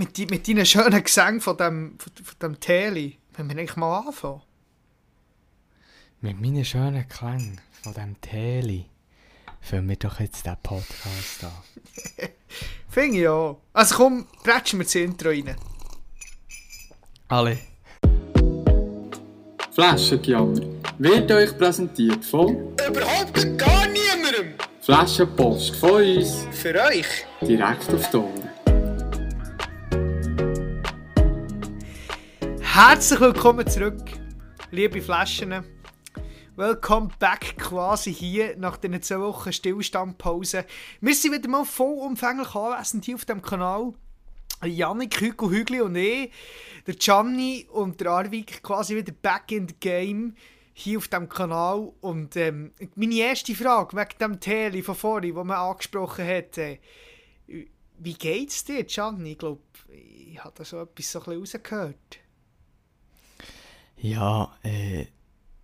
mit, die, mit deinen schönen Gesängen von dem, von, von dem Teli, wenn wir eigentlich mal anfangen. Mit meinen schönen Klängen von dem Teli fangen wir doch jetzt den Podcast an. Finde ich auch. Also komm, bretschen wir das Intro rein. Alle. Flaschengejammer wird euch präsentiert von Überhaupt gar niemandem! Flaschenpost von uns Für euch! direkt auf die Ohren. Herzlich willkommen zurück, liebe Flaschen. Welcome back quasi hier nach diesen zwei Wochen Stillstandpause. Wir sind wieder mal vollumfänglich anwesend hier auf dem Kanal. Janik, Hügel, Hügli und ich, der Gianni und der Arvik quasi wieder back in the game hier auf dem Kanal. Und ähm, meine erste Frage wegen dem Tele von vorhin, wo man angesprochen hat, äh, wie geht's dir, Gianni? Ich glaube, ich habe da so etwas so ein bisschen rausgehört. Ja, äh,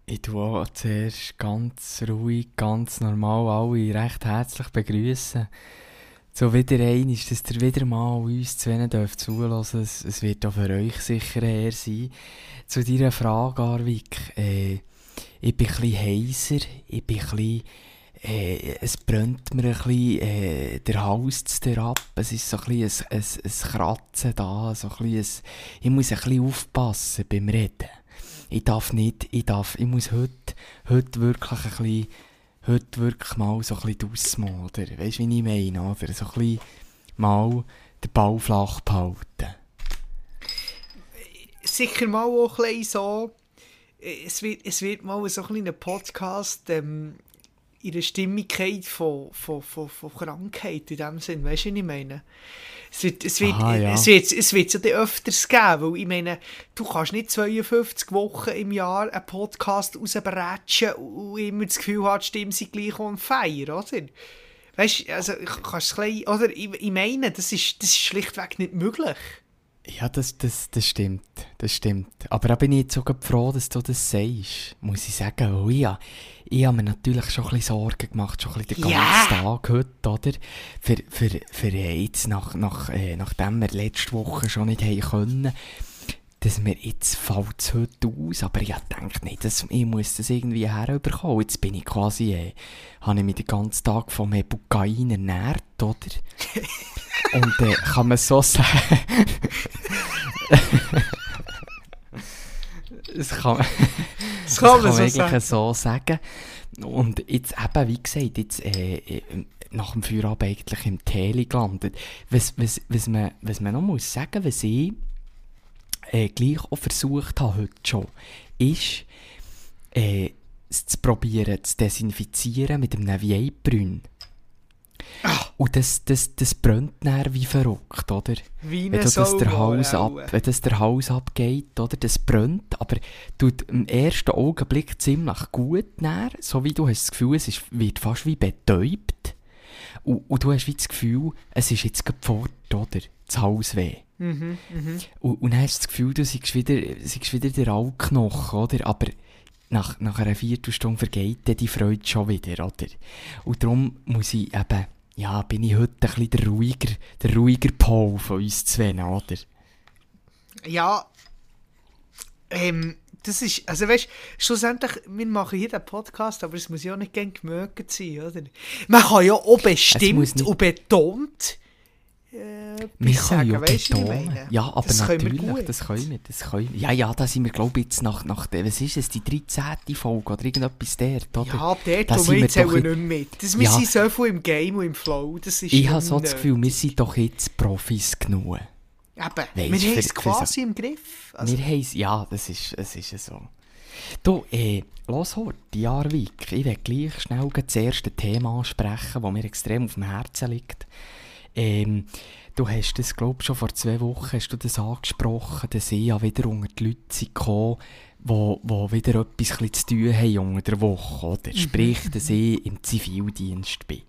ich tue auch zuerst ganz ruhig, ganz normal alle recht herzlich begrüßen. So wieder ein ist, dass ihr wieder mal uns zu wenig dürft zulassen. Es, es wird auch für euch sicher eher sein. Zu deiner Frage, Arvik, äh, ich bin ein heiser, ich bin ein äh, es brennt mir ein bisschen äh, der Hals ab. Es ist so ein bisschen ein, ein, ein Kratzen da, so ein bisschen ein, ich muss ein bisschen aufpassen beim Reden. Ich darf nicht, ich darf, ich muss heute, heute wirklich ein bisschen, heute wirklich mal so ein bisschen ausmachen, oder? Weißt du, wie ich meine, oder? So ein bisschen mal den Ball flach behalten. sicher mal auch ein bisschen so, äh, es wird, es wird mal so ein kleiner Podcast ähm, in der Stimmigkeit von, von, von, von Krankheit in dem Sinn, weißt du, was ich meine? Es wird, es wird, Aha, ja. es wird, es wird ja dann öfters geben, weil ich meine, du kannst nicht 52 Wochen im Jahr einen Podcast rausbretschen und immer das Gefühl haben, die Stimmen sind gleich on fire, oder? Weißt du, also, ich- kannst es klein, oder? Ich, ich meine, das ist, das ist schlichtweg nicht möglich. Ja, das, das, das stimmt, das stimmt. Aber da bin ich jetzt sogar froh, dass du das sagst, muss ich sagen. Oh ja, ich habe mir natürlich schon ein bisschen Sorgen gemacht, schon ein bisschen den ganzen Tag heute, oder? Für, für, für jetzt, nach, nach, äh, nachdem wir letzte Woche schon nicht haben können, dass mir jetzt fällt es heute aus, aber ich denke nicht, dass ich muss das irgendwie herüberkommen. Jetzt bin ich quasi, äh, habe ich mich den ganzen Tag vom Ebukain ernährt, oder? Und äh, kann man so sagen, das kann, Das kann man so eigentlich sagen. so sagen. Und jetzt eben, wie gesagt, jetzt, äh, äh, nach dem Feierabend eigentlich im Tele gelandet. Was, was, was, man, was man noch muss sagen, was ich äh, gleich auch versucht habe heute schon, ist, äh, es zu probieren zu desinfizieren mit einem Vieilbrünn. Ah. Und das, das, das brennt dann wie verrückt, oder? Wie wenn, das der Hals ab, wenn das der Hals abgeht, oder, das brennt, aber tut im ersten Augenblick ziemlich gut näher, so wie du hast das Gefühl, es ist, wird fast wie betäubt. Und, und du hast wie das Gefühl, es ist jetzt fort, oder? Das Halsweh. Mhm, mhm. Und, und dann hast du das Gefühl, du seist wieder, seist wieder der Altknochen, oder? Aber nach, nach einer Viertelstunde vergeht die Freude schon wieder, oder? Und darum muss ich eben, ja, bin ich heute ein bisschen der ruhiger, der ruhiger Paul von uns zwei, oder? Ja, ähm, das ist, also weißt schlussendlich, wir machen hier den Podcast, aber es muss ja auch nicht gern gemögt sein, oder? Man kann ja auch bestimmt und betont äh, Wir können sagen, ja weißt du? Ja, aber das können natürlich, gut. das können wir, das können wir. Ja, ja, da sind wir, glaube ich, jetzt nach, nach der, was ist es, die 13. Folge oder irgendetwas dort, oder? Ja, dort, Da wo wir zählen doch nicht mit. Das, wir Ja. sind so viel im Game und im Flow, das ist Ich habe so das. Gefühl, wir sind doch jetzt Profis genug. Eben, Weisst, wir haben es quasi im Griff. Also, wir haben ja, das ist, es ist so. Du, äh, los hort, die Jarvik. Ich will gleich schnell das erste Thema ansprechen, das mir extrem auf dem Herzen liegt. Ähm, du hast das, glaube ich, schon vor zwei Wochen hast du das angesprochen, dass ich ja wieder unter die Leute gekommen, wo, wo wieder etwas zu tun haben unter der Woche, oder? Sprich, dass ich im Zivildienst bin.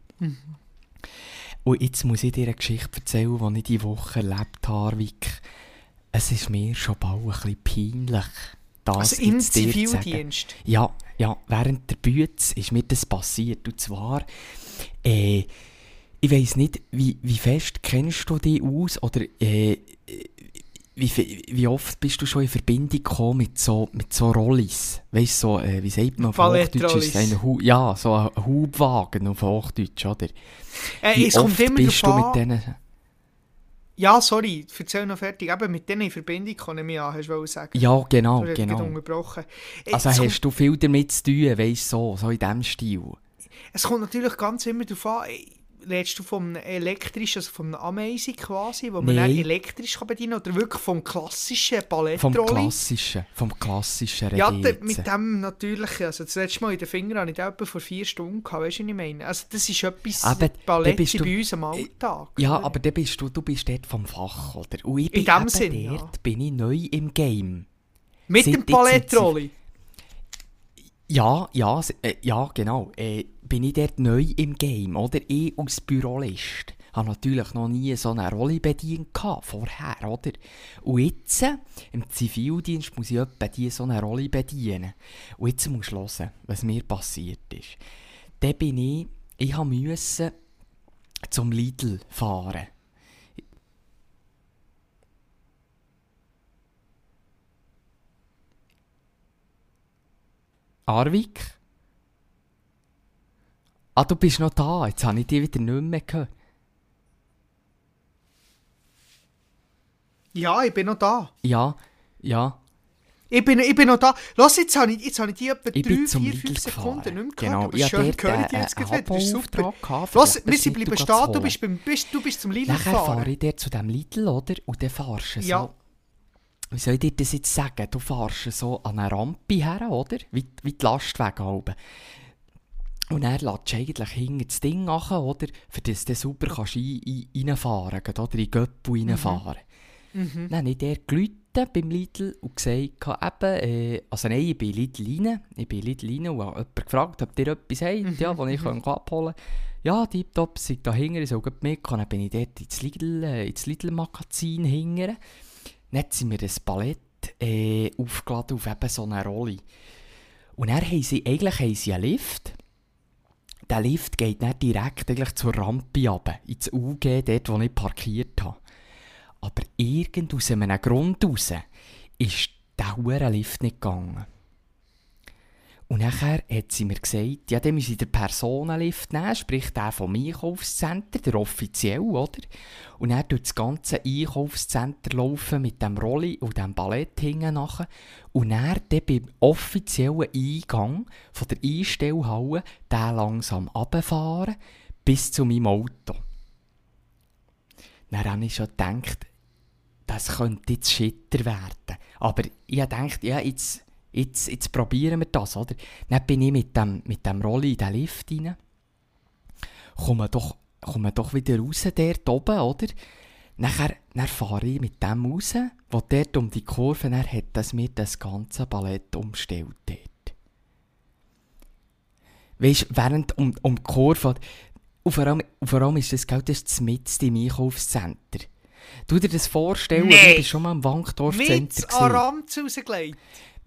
Und jetzt muss ich dir eine Geschichte erzählen, die ich diese Woche erlebt habe, Vic. Es ist mir schon bald ein bisschen peinlich, das also im. Zivildienst. Ja, ja, während der Bütze ist mir das passiert. Und zwar, äh, ich weiss nicht, wie, wie fest kennst du dich aus oder äh, wie, wie oft bist du schon in Verbindung gekommen mit so, mit so Rollis? Weißt du, so, äh, wie sagt man auf. Hochdeutsch? Ist ein Hu ja, so ein Hubwagen auf Hochdeutsch, oder? Äh, Wie es kommt oft immer bist du mit denen... Ja, sorry, erzähl noch fertig. Eben mit denen in Verbindung kann ich mich an, hast du sagen. Ja, genau, gerade genau. unterbrochen. Äh, Also hast du viel damit zu tun, weißt du, so, so in diesem Stil? es kommt natürlich ganz immer darauf an, redest du vom elektrischen, also vom Amazing quasi, wo man dann elektrisch kann bedienen kann, oder wirklich vom klassischen Vom Ballettrolli? Klassischen, vom Klassischen Ja, mit dem natürlich. Also das letzte Mal in den Fingern hatte ich da etwa vor vier Stunden, gehabt, weißt du, was ich meine? Also das ist etwas, Aber dann bist ist du- bei uns am Alltag. Ja, oder? aber dann bist du, du bist dort vom Fach, oder? Und ich bin dem eben Sinn, ja. bin ich neu im Game. Mit sind dem in Ballettrolli? Ja, ja, äh, ja, genau. Äh, bin ich dort neu im Game, oder? Ich als Bürolist habe natürlich noch nie so eine Rolle bedient vorher, oder? Und jetzt, äh, im Zivildienst, muss ich etwa die so eine Rolle bedienen. Und jetzt musst du hören, was mir passiert ist. Dann bin ich, ich müssen zum Lidl fahren. Arvik? Ah, du bist noch da. Jetzt habe ich dich wieder nicht mehr gehört. Ja, ich bin noch da. Ja, ja. Ich bin, ich bin noch da. Lass, jetzt habe ich, jetzt habe ich die etwa Ich 3, bin zum 4, Lidl 5 Sekunden nicht mehr gehört. Genau, aber ich habe schön dort, gehört ich äh, jetzt einen gerade wieder. Das ist super. Gehabt, Lass, die wir sind bleiben stehen. Du bist, beim, bist, du bist zum Lidl Nachher fahre gefahren. ich dort zu diesem Lidl, oder? Und dann fahrst du Ja. so... Wie soll ich dir das jetzt sagen? Du fahrst so an eine Rampe her, oder? Wie, wie die Lastwagen oben. Und dann lässt eigentlich hinten das Ding nach, oder? Für das du super kannst rein, rein, reinfahren kannst, oder? In die Göppel reinfahren. Mhm. Dann habe ich der geläutet beim Lidl und gesagt, eben, äh, also nein, ich bin Lidl rein, ich bin Lidl rein und habe jemanden gefragt, ob ihr etwas habt, ja, das ich kann abholen kann. Ja, tipptopp, seid da hinten, ich soll mitkommen. Dann bin ich dort ins Lidl, äh, ins Lidl-Magazin hinten. Dann sie mir das Palett äh, aufgeladen auf eben so eine Rolle. Und dann haben sie, eigentlich haben sie einen Lift. Der Lift geht dann direkt eigentlich zur Rampe runter, ins UG, dort wo ich parkiert habe. Aber irgend aus einem Grund raus ist der Lift nicht gegangen. Und nachher hat sie mir gesagt, ja, dann müssen sie den Personenlift nehmen, sprich der vom Einkaufscenter, der offiziell, oder? Und dann durch das ganze Einkaufscenter laufen mit dem Rolli und dem Ballett hinten nachher. Und dann, dann beim offiziellen Eingang von der Einstellhalle den langsam runterfahren bis zu meinem Auto. Dann habe ich schon gedacht, das könnte jetzt Schitter werden. Aber ich habe gedacht, ja, jetzt, jetzt, jetzt probieren wir das, oder? Dann bin ich mit dem, mit dem Rolli in den Lift rein. Komme doch, komme doch wieder raus dort oben, oder? Nachher, dann fahre ich mit dem raus, wo dort um die Kurve, dann hat das mir das ganze Ballett umgestellt dort. Weißt du, während um, um die Kurve, und vor allem, und vor allem ist das Geld das ist mitten im Einkaufscenter. Du dir das vorstellen, Nee. du bist schon mal im Wankdorf Mit. Ramz rausgelegt.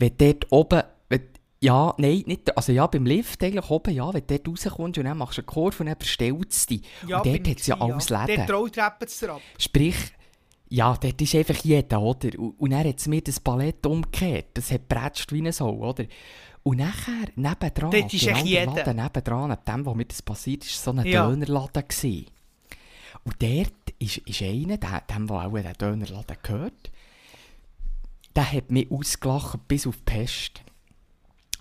Wenn dort oben, wenn, ja, nein, nicht, also ja, beim Lift eigentlich oben, ja, wenn du dort rauskommst und dann machst du eine Kurve und dann verstellt es dich. Ja, und dort hat es ja gewesen, alles ja. Läden. Dort Rolltreppen zu ab. Sprich, ja, dort ist einfach jeder, oder? Und, und dann hat es mir das Ballett umgekehrt. Das hat prätscht wie eine Sau, oder? Und nachher, nebendran, Dort ist echt der jeder. Laden nebendran, an dem, wo mir das passiert ist, so ein Ja. Dönerladen gewesen. Und dort ist, ist einer, der, dem, der auch den Dönerladen gehört, der hat mich ausgelacht bis auf die Pest.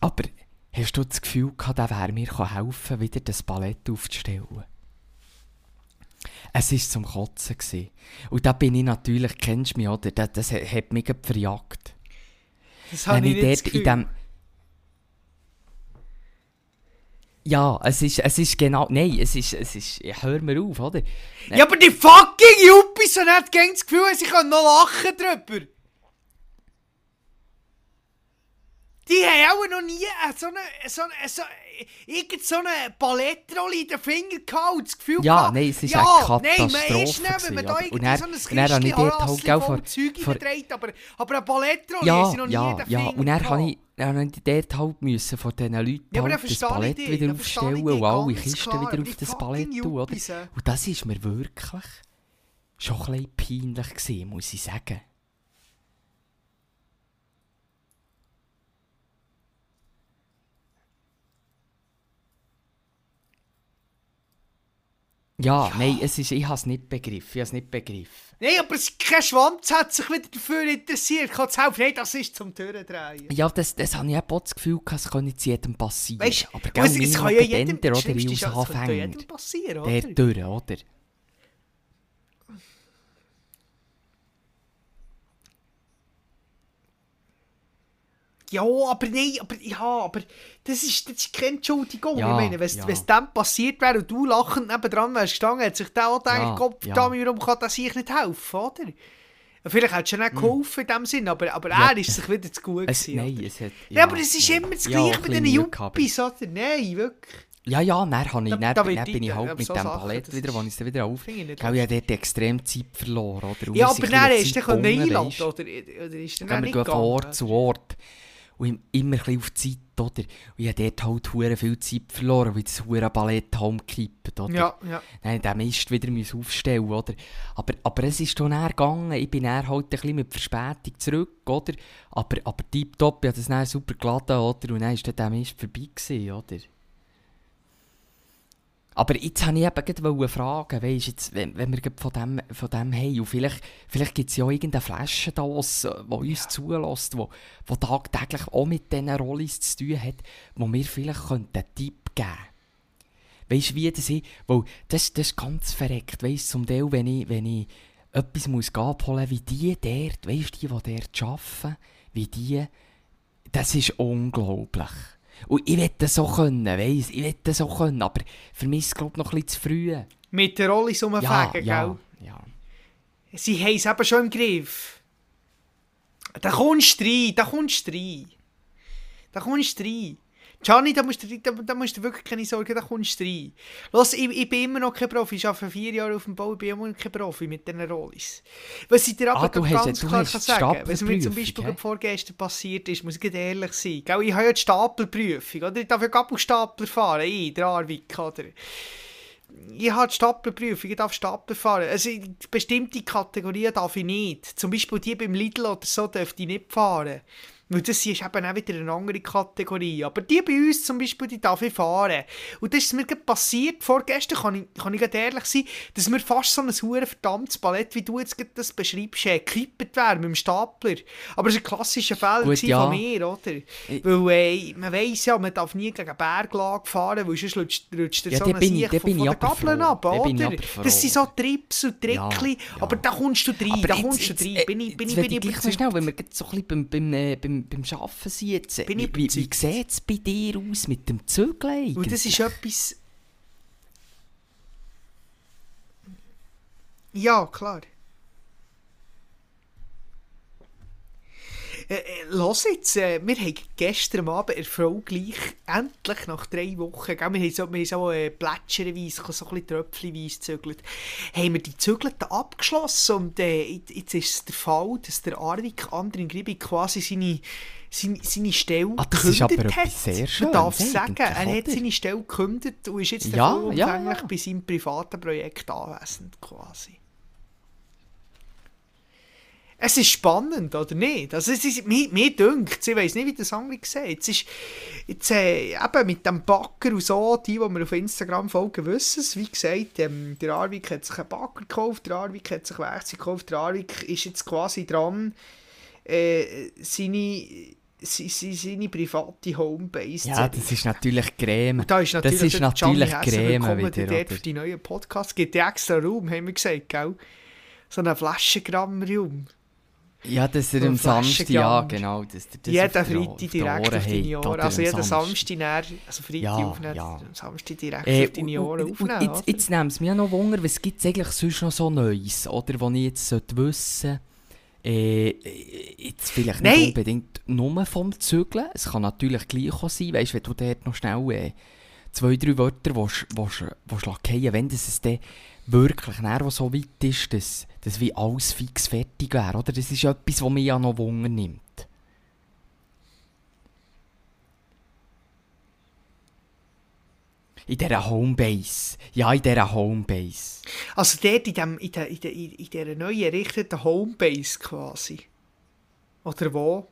Aber hast du das Gefühl gehabt, der wäre mir helfen wieder das Ballett aufzustellen? Es war zum Kotzen. Gewesen. Und da bin ich natürlich, kennst du mich, oder? Das, das hat mich verjagt. Das habe ich ich nicht in dem... Ja, es ist, es ist genau... Nein, es ist... Es ist ja, hör mir auf, oder? Ja, aber die fucking Yuppies haben nicht das Gefühl, sie können noch lachen drüber. Die haben auch noch nie so eine, so eine, so, irgend so eine Palettrolle in den Finger gehabt und das Gefühl Ja, gehabt, nein, es ist ja, eine Nein, Katastrophe man ist nicht, wenn man da irgendwie so ein dort halt, gell, vor- Zeug vor- überträgt, aber, aber eine Palettrolle Ja, sie noch nie in ja, den ja. Finger Und dann habe ich, dann dort halt müssen von diesen Leuten Ja, halt das Palett dich, wieder aufstellen und alle Kisten klar, wieder auf die das Palett tun, oder? Und das ist mir wirklich schon ein bisschen peinlich gewesen, muss ich sagen. Ja, nein, es ist, ich habe es nicht begriffen, ich habe es nicht begriffen. Nein, aber es- kein Schwanz hat sich wieder dafür interessiert. Kann es helfen? Nein, das ist zum Türendrehen. Ja, das, das habe ich auch das Gefühl, es könnte jetzt jedem passieren. Weißt aber gell, es, es kann ja jedem, oder ja, es ja Anfänger. jedem passieren, Der oder? durch, oder? Ja, aber nein, aber, ja, aber das ist, das ist keine Entschuldigung. Ja, ich meine, wenn ja. es dem passiert wäre und du lachend nebendran wärst gestanden, hat sich der auch gedacht, Ja, Gott, ja. verdammt, warum kann das sich nicht helfen, oder? Vielleicht hättest du ja nicht geholfen in dem Sinn, aber, aber Hm. Ja. er ist sich wieder zu gut Es, gewesen, nein, es hat... Ja, aber es ist ja. immer das Ja, Gleiche Mühe gehabt. Yuppies, oder? Nein, wirklich. Ja, ja, dann, habe ich, Da- dann, da wird dann bin ich halt mit so dem das wieder, ist- wo ich es wieder auf... Ich habe dort extrem Zeit verloren, oder? Ja, aber dann ist der können gebunden, einladen, oder? Oder ist dann wir nicht gegangen? Ort zu Ort. Und im- immer ein bisschen auf die Zeit, oder? Und ich habe dort halt hure viel Zeit verloren, weil das hure Ballett umgekippt, oder? Ja, ja. Dann den Mist wieder müssen aufstellen, oder? Aber, aber es ist dann gegangen. Ich bin dann halt ein bisschen mit Verspätung zurück, oder? Aber, aber tipptopp, ich habe das dann super geladen, oder? Und dann war dann der Mist vorbei, gewesen, oder? Aber jetzt wollte ich eben gerade fragen, weißt, jetzt, wenn, wenn wir von dem, von dem haben, und vielleicht, vielleicht gibt es ja auch irgendeine Flaschendose, die uns zulässt, die, die tagtäglich auch mit diesen Rollis zu tun hat, wo mir vielleicht einen Tipp geben könnte. Weißt du, wie das ist? Weil das, das ist ganz verreckt. Weißt du, zum Teil, wenn ich, wenn ich etwas muss abholen wie die dort, weißt du, die, die dort arbeiten, wie die, das ist unglaublich. Und ich das so können, weißt ich das so können, aber für mich ist es, glaube noch ein bisschen zu früh. Mit der Rolli Ja, rumfegen, ja, gell? ja. Sie haben es eben schon im Griff. Da kommst du rein, da kommst du rein. Da kommst du rein. Gianni, da musst, du, da, da musst du wirklich keine Sorgen, da kommst du rein. Los, ich, ich bin immer noch kein Profi, ich arbeite vier Jahre auf dem Bau, ich bin immer noch kein Profi mit diesen Rollis. Was ich dir aber Ah, gerade hast- ganz du klar hast kann sagen was mir zum Beispiel gerade vorgestern passiert ist, muss ich ehrlich sein. Gell? Ich habe ja die Stapelprüfung, oder? Ich darf ja Gabelstapler fahren, ich, der Arvik, oder? ich habe die Staplerprüfung, ich darf Stapler fahren. Also bestimmte Kategorien darf ich nicht. Zum Beispiel die beim Lidl oder so dürfte ich nicht fahren. Weil das ist eben auch wieder eine andere Kategorie. Aber die bei uns zum Beispiel, die darf ich fahren. Und das ist mir gerade passiert, vorgestern, kann ich, kann ich ehrlich sein, dass mir fast so ein hure verdammtes Ballett, wie du jetzt das beschreibst, äh, gekippt wäre mit dem Stapler. Aber es war ein klassischer Fall Gut, ja. von mir, oder? Weil äh, man weiss ja, man darf nie gegen Berglage fahren, weil sonst rutscht, rutscht Ja, so ein ich- da von, von ich den Gabeln ab, ich oder? Das sind so Trips und Trickli, Ja, ja. aber da kommst du rein, Aber da jetzt- kommst du rein. äh, Bin ich, bin ich, bin ich gleich so schnell, wenn wir so ein bisschen beim, beim, äh, beim, beim Arbeiten sind jetzt, Bin ich wie, wie, sieht es bei dir aus mit dem Zügeln? Und das ist etwas... Ja, klar. Äh, äh, los jetzt, äh, wir haben gestern Abend erfolgreich, endlich nach drei Wochen, gell, wir haben so, wir haben so äh, plätscherenweise, so ein bisschen tröpfchenweise gezügelt, haben wir die Zügelten abgeschlossen und äh, jetzt- ist es der Fall, dass der Arvik Andrin Gribi quasi seine, seine, seine Stelle Ah, das ist aber gekündigt hat. sehr Man darf sagen, er hat seine Stelle gekündigt und ist jetzt Ja, ja, ja. bei seinem privaten Projekt anwesend quasi. Es ist spannend, oder nicht? Also es ist, mir, mir dünkt, ich weiß nicht, wie das andere sieht. Es ist jetzt, äh, eben mit dem Backer und so, die, die mir auf Instagram folgen, wissen es. Wie gesagt, ähm, der Arvik hat sich einen Backer gekauft, der Arvik hat sich Werkzeug gekauft, der Arvik ist jetzt quasi dran, äh, seine, se- se- seine private Homebase Ja, das ist natürlich Creme. und da ist natürlich, das ist natürlich Creme willkommen wieder, dort oder? für die neuen Podcasts. Gibt extra Raum, haben wir gesagt, gell? So einen Flaschengramm-Raum. Ja, dass er am Samstag, ja genau. Dass er das Jeden Freitag direkt auf deine Ohren. Also jeden Samstag. Näher, also Freitag Ja, aufnehmen, ja. am Samstag direkt Äh, auf deine Ohren aufnehmen. jetzt, jetzt nimmt es mich noch Wunder, was gibt es eigentlich sonst noch so Neues, oder? Was ich jetzt sollte wissen Äh, jetzt vielleicht Nein. nicht unbedingt nur vom Zügeln. Es kann natürlich gleich auch sein, weißt, wenn du dort noch schnell äh, zwei, drei Wörter willst, willst, willst lackieren wenn das es dann wirklich näher, so weit ist, dass, dass wie alles fix fertig wäre. Oder? Das ist etwas, was mich ja noch Wunder nimmt. In dieser Homebase. Ja, in dieser Homebase. Also dort in, dem, in, der, in, der, in dieser neu errichteten Homebase quasi. Oder wo?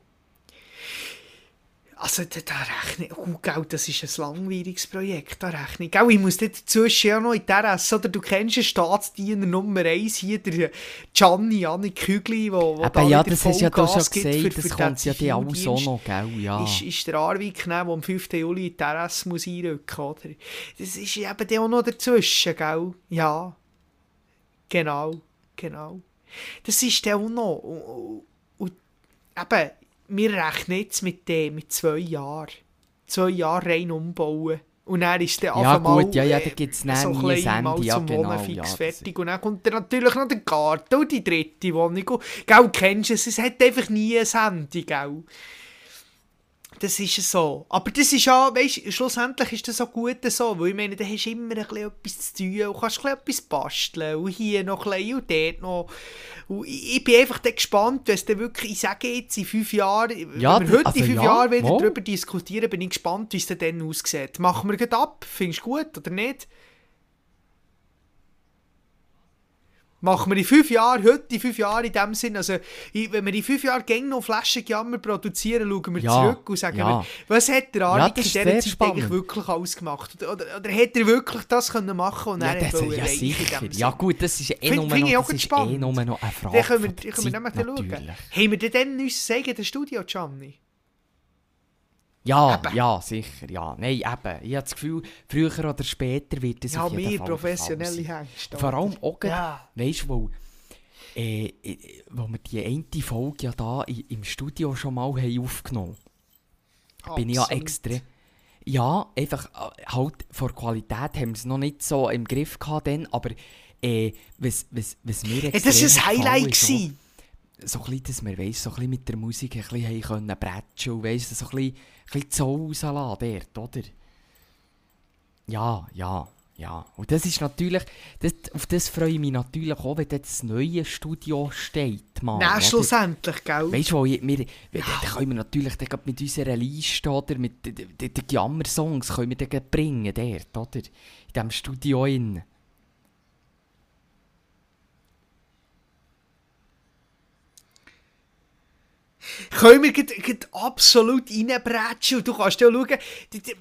Also da, da rechne ich, oh, gell, das ist ein langweiliges Projekt, da rechne ich. Gell, ich muss dazwischen ja noch in der S, oder du kennst den Staatsdiener Nummer 1 hier, der Gianni, Janni Kügli, wo, wo Aber ja, das hast ja du schon gesagt, für- das für kommt ja die auch Zivildienst noch, gell? Ja. ist, ist der Arwig der am 5. Juli in die RS muss einrücken muss. Das ist eben auch noch dazwischen, gell? Ja. Genau, genau. Das ist dann auch noch. Und, und, eben, wir rechnen jetzt mit dem, mit zwei Jahren. Zwei Jahre rein umbauen. Und dann ist der Ja, gut, ja, ja, äh, da gibt's so dann ein nie ein mal Ende, ja, genau, Wohnen fix ja, fertig. Und dann kommt dann natürlich noch der Garten und die dritte Wohnung. Gell, kennst du es? Es hat einfach nie ein Ende, gell? Das ist so. Aber das ist ja, weißt schlussendlich ist das auch gut so, weil ich meine, da hast du immer ein bisschen etwas zu tun und kannst ein etwas basteln und hier noch ein bisschen und dort noch. Und ich, bin einfach dann gespannt, wenn es dann wirklich, ich sage jetzt, in fünf Jahren, Ja, wenn wir heute also in fünf ja, Jahren wieder darüber diskutieren, bin ich gespannt, wie es dann, aussieht. Machen wir gleich ab? Findest du gut oder nicht? Machen wir in fünf Jahren, heute in fünf Jahren in dem Sinn, also wenn wir in fünf Jahren gängig noch Flaschenjammer produzieren, schauen wir Ja, zurück und sagen, ja. wir, was hat der Ja, Arvik das in dieser Zeit spannend. eigentlich wirklich alles gemacht? Oder, oder, oder hat er wirklich das können machen und Ja, er das, ja sicher. Ja gut, das ist eh nur find noch, auch das ist eh nur noch eine Frage Dann können wir, können wir nämlich schauen. Haben wir denn dann unser eigenes Studio, Gianni? Ja, Eben. ja, sicher, ja. Nein, eben. Ich habe das Gefühl, früher oder später wird das Ja, auf jeden wir Fall professionelle. Hengste. Vor allem auch, Ja. weißt du, wo, äh, äh, wo wir die eine Folge ja da im Studio schon mal haben aufgenommen haben, bin ich ja extra. Ja, einfach äh, halt vor Qualität haben wir es noch nicht so im Griff gehabt, dann, aber äh, was, was, was mir extrem das war ein Highlight. ist. So ein bisschen, dass wir weiss, so ein bisschen mit der Musik ein bisschen haben können bretschen und weiss, so ein bisschen, ein bisschen Zoll rauslassen dort, oder? Ja, ja, ja. Und das ist natürlich, das, auf das freue ich mich natürlich auch, wenn das neue Studio steht, mal. Nein, oder? schlussendlich, gell? Weißt du, wo ich- wir, dann können wir natürlich dann mit unserer Liste oder mit den, Jammer-Songs können wir dann bringen, dort, oder? In diesem Studio innen. Können wir grad, grad absolut reinbretschen und du kannst ja schauen,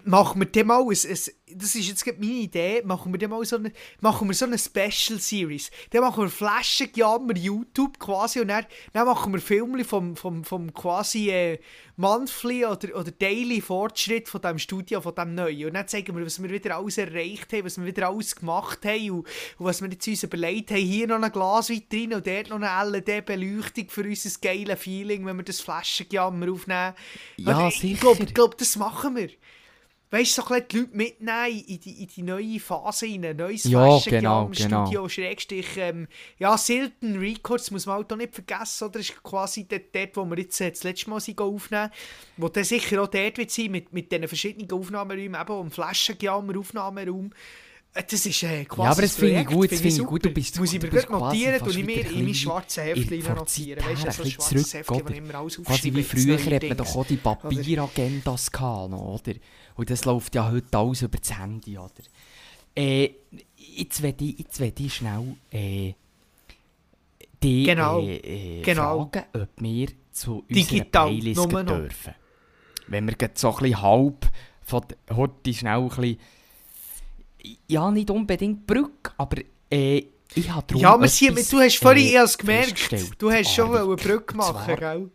machen wir dem mal ein, ein, das ist jetzt meine Idee, machen wir dem mal so eine, machen wir so eine Special Series. Dann machen wir Flaschenjammer YouTube quasi und dann, dann machen wir Filme vom, vom, vom quasi äh, Monthly oder, oder Daily Fortschritt von diesem Studio, von dem Neuen. Und dann zeigen wir, was wir wieder alles erreicht haben, was wir wieder alles gemacht haben und, und was wir jetzt uns überlegt haben. Hier noch ein Glas weit rein und dort noch eine LED-Beleuchtung für unser geiles Feeling, wenn wir das Flaschenjammer aufnehmen. Ja, Und ich sicher. glaube, glaub, das machen wir. Weißt du, so ein die Leute mitnehmen in die, in die neue Phase, in ein neues Ja, Flaschenjammer, genau, Studio, Schrägstrich, ähm, ja, Silton Records muss man halt auch nicht vergessen, oder? ist quasi dort, dort wo wir jetzt äh, das letzte Mal sind aufnehmen, wo dann sicher auch dort wird sein, mit, mit diesen verschiedenen Aufnahmeräumen, eben im Flaschenjammer, Aufnahmeraum. Äh, Das ist äh, quasi Ja, aber das finde ich gut, das finde ich gut. Du bist, Muss du ich mir quasi notieren, und ich mir in mein ein schwarzes Heftchen notieren. Weißt du, so ein schwarzes Heftchen, wo immer alles Quasi aufschreibe. wie früher hat man doch auch die Papieragendas gehabt, oder? Und das läuft ja heute alles über das Handy, oder? Äh, jetzt werde ich, jetzt will ich schnell äh, die Genau, äh, äh, genau. fragen, ob wir zu unserer Digital, Playlist nur gehen noch. dürfen. Wenn wir gerade so ein bisschen halb von heute schnell ein bisschen ja, nicht unbedingt Brücke, aber äh, ich habe darum Ja, wir sind, du hast vorhin äh, erst gemerkt, du hast schon Arvid. eine Brücke Und machen, zwar- gell?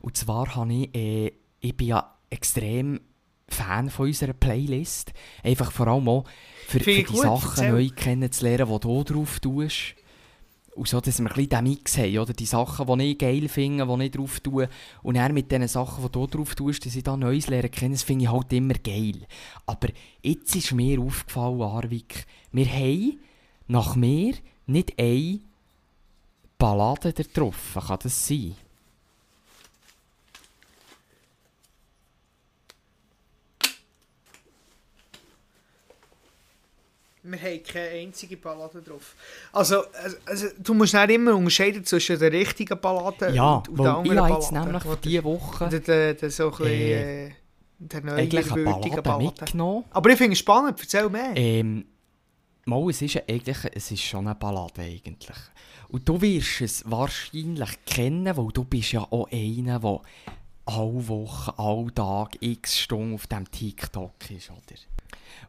Und zwar habe ich, äh, ich bin ja extrem Fan von unserer Playlist. Einfach vor allem auch für, für die gut, Sachen erzähl. neu kennenzulernen, die du drauf tust. Und so, dass wir ein bisschen den Mix haben, oder? Die Sachen, die ich geil finde, die ich drauf tue. Und dann mit den Sachen, die du drauf tust, dass ich da Neues lernen kann, das finde ich halt immer geil. Aber jetzt ist mir aufgefallen, Arvik, wir haben nach mir nicht eine Ballade drauf. Kann das sein? Wir haben keine einzige Ballade drauf. Also, also, du musst nicht immer unterscheiden zwischen der richtigen Ballade Ja, und, und der anderen habe Ballade. jetzt nämlich für diese Woche der, der, der so ein bisschen, Äh, äh, der eigentlich eine neuerwürdige Ballade Ballade. mitgenommen. Aber ich finde es spannend, erzähl mehr. Ähm, mal, es ist ja eigentlich es ist schon eine Ballade eigentlich. Und du wirst es wahrscheinlich kennen, weil du bist ja auch einer, der alle Woche, alle Tag x Stunden auf dem TikTok ist, oder?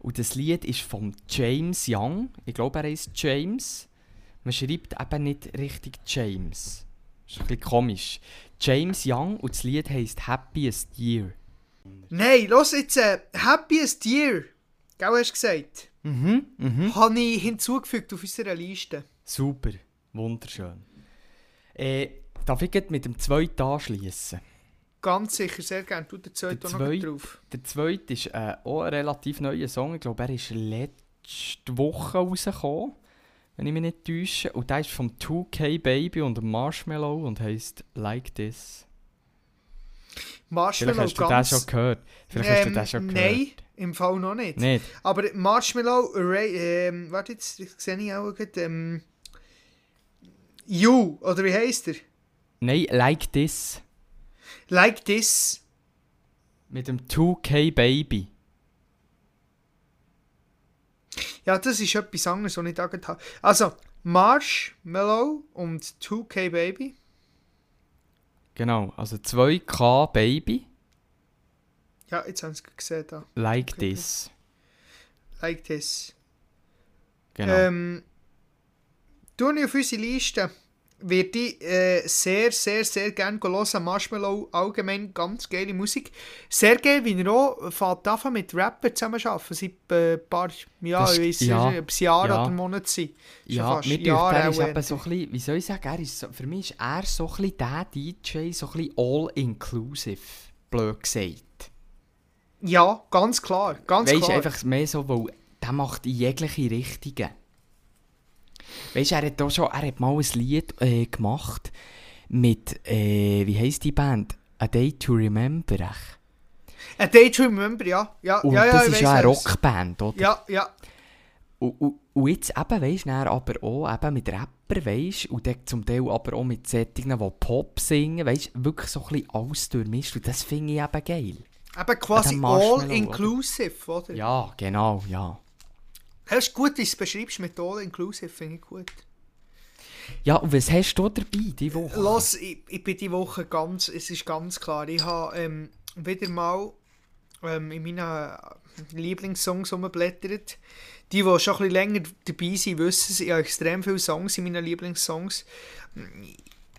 Und das Lied ist von James Young. Ich glaube, er heißt James. Man schreibt eben nicht richtig James. Das ist ein bisschen komisch. James Young und das Lied heisst Happiest Year. Nein, los jetzt, äh, Happiest Year, gell, hast du gesagt, Mhm, mhm. habe ich hinzugefügt auf unserer Liste. Super, wunderschön. Äh, darf ich mit dem zweiten anschließen? Ganz sicher, sehr gerne. Du der zweite Der noch drauf. Der zweite ist äh, auch ein relativ neuer Song. Ich glaube, er ist letzte Woche rausgekommen, wenn ich mich nicht täusche. Und der ist vom 2K Baby und Marshmallow und heisst Like This. Vielleicht Marshmallow hast du den schon gehört. Vielleicht hast du Ähm, den schon gehört. Nein, im Fall noch nicht. Nicht? Aber Marshmallow, Ray, ähm, warte jetzt, das sehe ich auch gerade, ähm, You, oder wie heisst er? Nein, Like This. Like This. Mit dem 2K Baby. Ja, das ist etwas anderes, was ich da habe. Also, Marshmallow und 2K Baby. Genau, also 2K Baby. Ja, jetzt haben sie es gesehen da. Like Okay. This. Like This. Genau. Ähm, tue ich auf unsere Liste. Würde ich äh, sehr, sehr, sehr gerne hören. Marshmallow, allgemein ganz geile Musik. Sehr geil, wie er auch fährt an mit Rapper zusammenarbeiten. Seit äh, ein paar Jahren, Das- ich ja, nicht, ob es Jahre ja. oder Monate sind. Schon Ja, fast mir Jahre er ist eben so ein bisschen, wie soll ich sagen, er ist so, für mich ist er so ein bisschen der DJ, so ein bisschen all-inclusive, blöd gesagt. Ja, ganz klar, ganz Weißt du, klar. einfach mehr so, weil der macht in jegliche Richtungen. Weißt du, er hat auch schon, er hat mal ein Lied äh, gemacht mit, äh, wie heisst die Band? A Day to Remember. A Day to Remember, ja. Ja, Und ja, ja, das ist ja eine Rockband, oder? Ja, ja. Und, und, und jetzt eben, weisst du, aber auch eben mit Rapper, weisst und dann zum Teil aber auch mit Settingen, die Pop singen, weisst wirklich so ein bisschen alles durchmischt. Und das finde ich eben geil. Eben quasi all-inclusive, oder? Ja, genau, ja. Das ist gut, dass du es beschreibst mit all-inclusive, finde ich gut. Ja, und was hast du dabei, die Woche? Los, ich, ich bin die Woche ganz, es ist ganz klar, ich habe ähm, wieder mal ähm, in meinen Lieblingssongs rumblättert. Die, die schon ein bisschen länger dabei sind, wissen es, ich habe extrem viele Songs in meinen Lieblingssongs.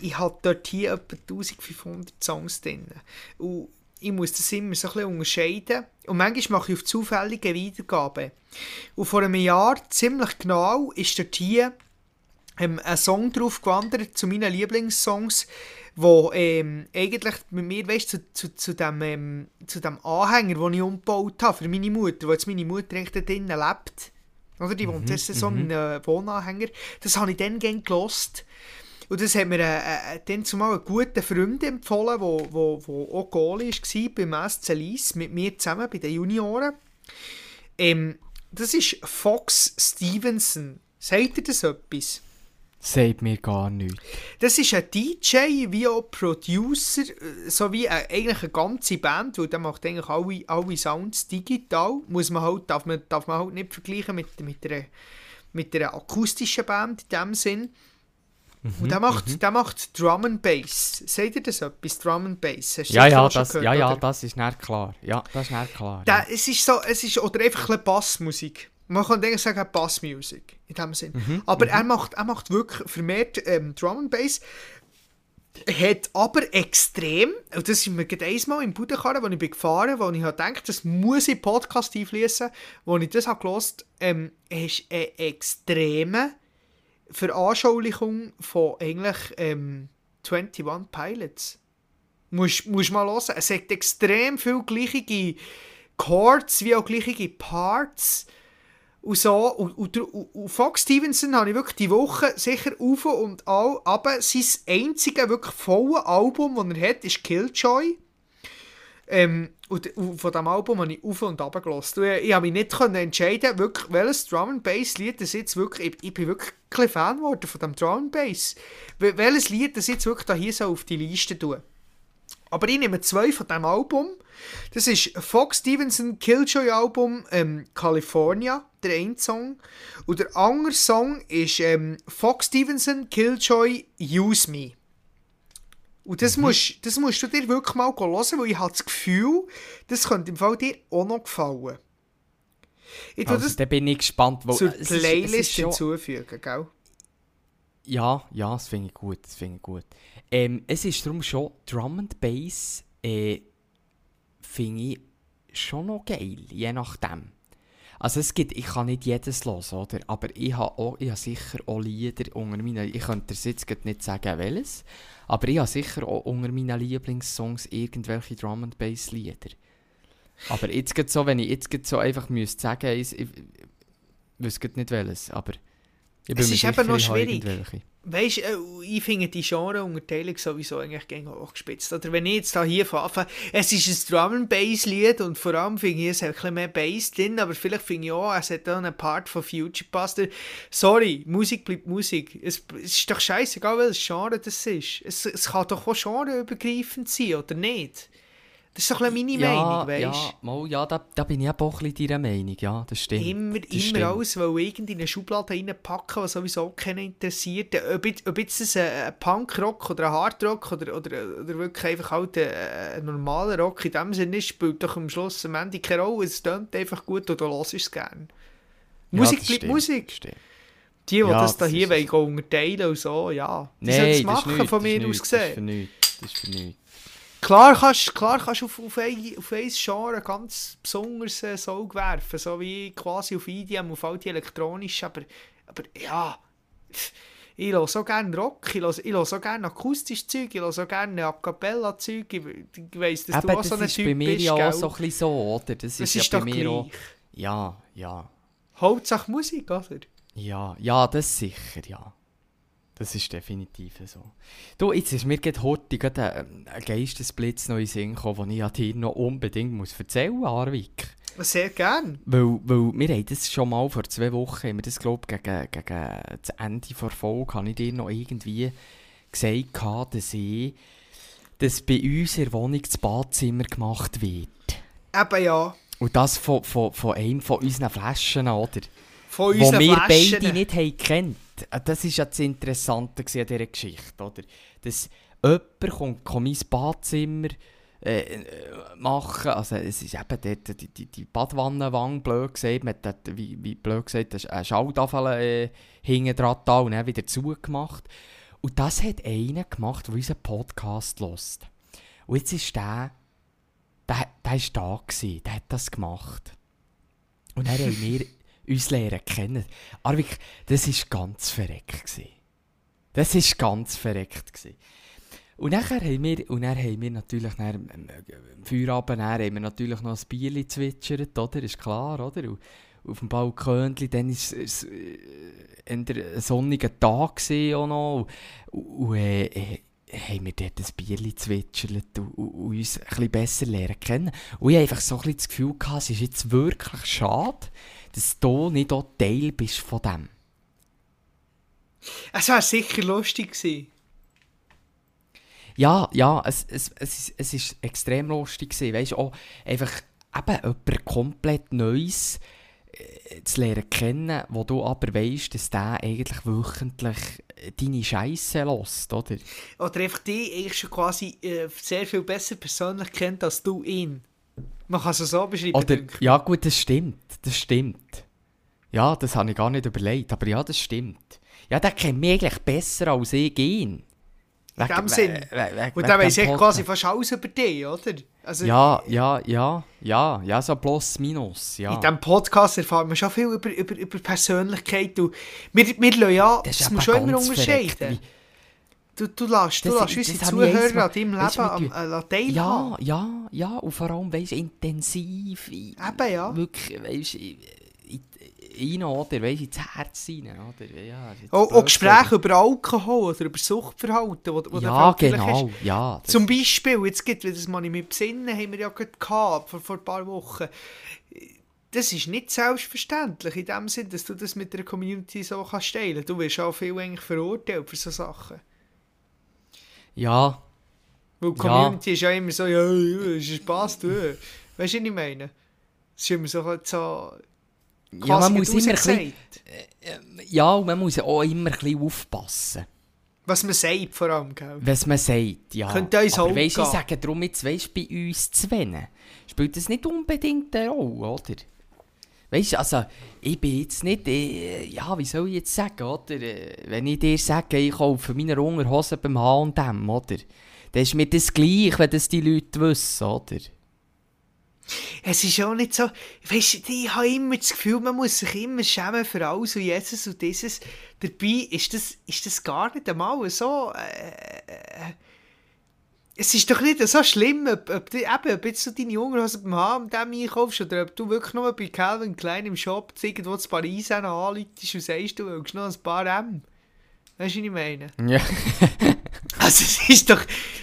Ich habe dort hier etwa 1500 Songs drin. Und ich muss das immer so ein bisschen unterscheiden. Und manchmal mache ich auf zufällige Wiedergabe. Und vor einem Jahr, ziemlich genau, ist dort hier ähm, ein Song drauf gewandert zu meinen Lieblingssongs, wo ähm, eigentlich mit mir, weißt, zu, zu, zu, dem, ähm, zu dem Anhänger, den ich umgebaut habe für meine Mutter, wo jetzt meine Mutter eigentlich drinnen lebt. Oder die wohnt jetzt so in einem Wohnanhänger. Das habe ich dann gerne gelost. Und das hat mir äh, äh, dann zumal einen guten Freund empfohlen, der wo, wo, wo auch Goalie war beim SC Lies, mit mir zusammen bei den Junioren. Ähm, das ist Fox Stevenson. Sagt ihr das etwas? Sagt mir gar nichts. Das ist ein DJ wie auch Producer, äh, sowie äh, eigentlich eine ganze Band, weil der macht eigentlich alle, alle Sounds digital. Muss man halt, darf, man, darf man halt nicht vergleichen mit, mit, einer, mit einer akustischen Band in dem Sinn. Und der macht, der macht Drum and Bass. Seht ihr das etwas? Drum and Bass? Hast du Ja, ja, das, gehört, ja, ja, oder? das ist nicht klar. Ja, das ist nicht klar. Da, ja. es ist so, es ist, oder einfach ein Bassmusik. Man kann eigentlich sagen, Bassmusik, in dem Sinn. Mhm, aber er macht, er macht wirklich vermehrt ähm, Drum and Bass. Hat aber extrem, und das ist mir gerade einmal im Budenkarren, wo ich bin gefahren wo ich habe gedacht, das muss ich Podcast einfließen, wo ich das habe gehört, ähm, ist eine extreme Veranschaulichung von eigentlich ähm, 21 Pilots. Musst, musst mal hören. Es hat extrem viele gleiche Chords wie auch gleiche Parts. Und so, und, und, und, und Fox Stevenson habe ich wirklich die Woche sicher auf und all, aber sein einziges wirklich volle Album, das er hat, ist Killjoy. Ähm, und, und von diesem Album habe ich auf und runter gelassen. Ich, ich habe mich nicht entscheiden, wirklich, welches Drum and Bass Lied das jetzt wirklich, ich, ich bin wirklich ein Fan geworden von dem Drum and Bass. Wel- Welches Lied das jetzt wirklich da hier so auf die Liste tun. Aber ich nehme zwei von diesem Album. Das ist Fox Stevenson Killjoy Album ähm, California, der eine Song. Und der andere Song ist ähm, Fox Stevenson Killjoy Use Me. Und das, musst, das musst du dir wirklich mal hören, weil ich habe das Gefühl, das könnte im Fall dir auch noch gefallen. Ich Also, das da bin ich gespannt. Wo, zur es ist- es ist Playlist hinzufügen, gell? Ja, ja, das finde ich gut, das finde ich gut. Ähm, es ist darum schon, Drum and Bass äh, finde ich schon noch geil, je nachdem. Also es gibt, ich kann nicht jedes hören, oder? Aber ich habe, auch, ich habe sicher auch Lieder unter meinen, ich könnte dir jetzt nicht sagen welches, aber ich habe sicher auch unter meinen Lieblingssongs irgendwelche Drum and Bass Lieder. Aber jetzt gerade so, wenn ich jetzt so einfach müsste sagen, ich, ich, ich wüsste nicht welches, aber ich bin Es ist eben noch schwierig. Weißt du, ich finde die Genreunterteilung sowieso eigentlich gegen hochgespitzt. Oder wenn ich jetzt da hier Anfang, es ist ein Drum and Bass Lied und vor allem finde ich, es hat ein bisschen mehr Bass drin, aber vielleicht finde ich auch, es hat auch einen Part von Future Buster. Sorry, Musik bleibt Musik. Es, es ist doch scheißegal, welches Genre das ist. Es, es kann doch auch genreübergreifend sein, oder nicht? Das ist doch ein meine Meinung, weißt du? Ja, mal, ja da, da bin ich auch ein bisschen deiner Meinung, ja, das stimmt. Immer, das immer stimmt. alles weil irgendwie in eine Schublade reinpacken, was sowieso keinen interessiert. Ob jetzt, ob jetzt das ein, Punkrock oder ein Hardrock oder, oder, oder wirklich einfach halt ein, ein normaler Rock in dem Sinne ist, spielt doch am Schluss am Ende keine Rolle. Es tönt einfach gut und du hörst es gerne. Ja, Musik bleibt stimmt, Musik. Stimmt. Die, die Ja, das da das hier wollen, unterteilen und so, ja. Die Nein, sollen es machen, von mir aus gesehen. Das ist für nichts. Klar kannst klar kannst du auf, auf, ein, auf ein Genre ganz besonders äh, Song werfen, so wie quasi auf EDM, auf all die elektronisch, aber, aber ja, ich höre so gerne Rock, ich höre, ich höre so gerne akustisches Zeug, ich höre so gerne A Cappella Zeug, ich, ich weiss, dass Eben, du auch das so ein ist Typ bei mir bist, ja auch so ein bisschen so, oder? Das, das ist, ist ja bei mir gleich. auch... Ja, ja. Hauptsache Musik, oder? Ja, ja, das sicher, ja. Das ist definitiv so. Du, jetzt ist mir gerade heute gerade ein, ein Geistesblitz noch in Sinn gekommen, den ich ja dir noch unbedingt muss erzählen muss, Arvik. Sehr gern. Weil, weil wir haben das schon mal vor zwei Wochen, haben wir das glaube gegen, gegen das Ende der Folge, habe ich dir noch irgendwie gesagt, dass ich, dass bei uns in der Wohnung das Badzimmer gemacht wird. Eben ja, Und das von, von, von einem von unseren Flaschen, oder? von Wo unseren wir Flaschen. beide nicht haben gekannt. Äh, Das ist ja das Interessante an dieser Geschichte, oder? Dass jemand kommt, kommt mein Badzimmer äh, machen, also es ist eben dort die, die, die Badwannenwange, blöd gesagt, man hat dort, wie, wie blöd gesagt, eine Schalltafel äh, hinten dran da und dann wieder zugemacht. Und das hat einer gemacht, der unseren Podcast hört. Und jetzt ist der, der, der ist da gewesen, der hat das gemacht. Und dann haben wir uns lernen kennen. Arvik, das war ganz verreckt. Gewesen. Das war ganz verreckt. Gewesen. Und nachher haben wir, und dann haben wir natürlich nach dem Feierabend dann haben wir natürlich noch ein Bier gezwitschert, oder? Ist klar, oder? Und auf dem Balkon, dann war es äh, ein sonniger Tag auch noch. Und, und äh, äh, haben wir dort ein Bier gezwitschert und, und, und uns ein bisschen besser lernen kennen. Und ich hatte einfach so ein bisschen das Gefühl, es ist jetzt wirklich schade, dass du nicht auch Teil bist von dem. Es wäre sicher lustig gewesen. Ja, ja, es, es, es, ist, es ist extrem lustig gewesen, weißt du, auch einfach eben jemand komplett Neues äh, zu lernen kennen, wo du aber weißt, dass der eigentlich wöchentlich äh, deine Scheiße lässt, oder? Oder einfach die eigentlich schon quasi äh, sehr viel besser persönlich kennt als du ihn. Man kann es so beschreiben. Oder, ja gut, das stimmt, das stimmt. Ja, das habe ich gar nicht überlegt, aber ja, das stimmt. Ja, der kennt mich eigentlich besser als ich ihn. In dem Sinn. Und dann weiss ich quasi fast alles über dich, oder? Also, Ja, ja, ja, ja, ja, so plus minus, ja. In diesem Podcast erfahren wir schon viel über, über, über Persönlichkeit. Und wir, wir lassen ja, das, ist musst du eben immer unterscheiden. verreckt, Du, du lässt, du lässt unsere ich Zuhörer an deinem Leben am, äh, teilhaben. Ja, ja, ja, und vor allem, weißt du, intensiv. Eben, ja. Wirklich, weißt du, rein, oder? Weißt du, ins Herz rein, oder? Ja, blöd auch Gespräche über Alkohol oder über Suchtverhalten. Wo, wo Ja, genau, hast. ja. Zum Beispiel, jetzt gibt es das mal mit Besinnen, haben wir ja gerade gehabt, vor, vor ein paar Wochen. Das ist nicht selbstverständlich in dem Sinn, dass du das mit der Community so kannst teilen. Du wirst auch viel eigentlich verurteilt für so Sachen. Ja, Weil die Ja. Community ist ja immer so, ja, ja, es ist Spaß, du. Weißt du, was ich meine? Es ist immer so, so ja man muss immer bisschen, rausgesagt. ja, und man muss auch immer ein bisschen aufpassen. Was man sagt vor allem, gell? Was man sagt, ja. Könnte uns Aber auch weisst, ich sage darum jetzt, weisst, bei uns zwei spielt das nicht unbedingt eine Rolle, oder? Weißt du, also, ich bin jetzt nicht, äh, ja, wie soll ich jetzt sagen, oder? Äh, Wenn ich dir sage, ich kaufe meine Unterhosen beim H&M, oder? Dann ist mir das gleich, wenn das die Leute wissen, oder? Es ist auch nicht so, weißt du, ich habe immer das Gefühl, man muss sich immer schämen für alles und Jesus und dieses. Dabei ist das, ist das gar nicht einmal so. Äh, äh, es ist doch nicht so schlimm, ob, ob, du, eben, ob jetzt du deine Unterhosen beim H&M einkaufst oder ob du wirklich nur bei Calvin Klein im Shop irgendwo zu Paris anläutest und sagst, du willst noch ein paar M. Weißt du, was ich meine? Ja. Also es ist doch...